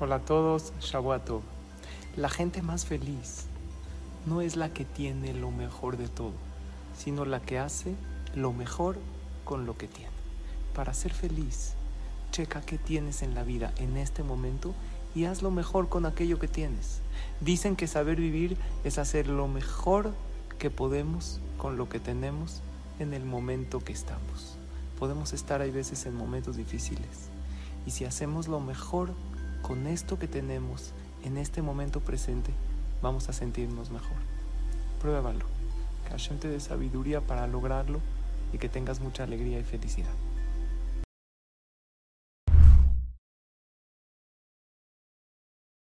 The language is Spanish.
Hola a todos, Shabuato. La gente más feliz no es la que tiene lo mejor de todo, sino la que hace lo mejor con lo que tiene. Para ser feliz, checa qué tienes en la vida en este momento y haz lo mejor con aquello que tienes. Dicen que saber vivir es hacer lo mejor que podemos con lo que tenemos en el momento que estamos. Podemos estar hay veces en momentos difíciles y si hacemos lo mejor con esto que tenemos en este momento presente, vamos a sentirnos mejor. Pruébalo. Que Hashem te sabiduría para lograrlo y que tengas mucha alegría y felicidad.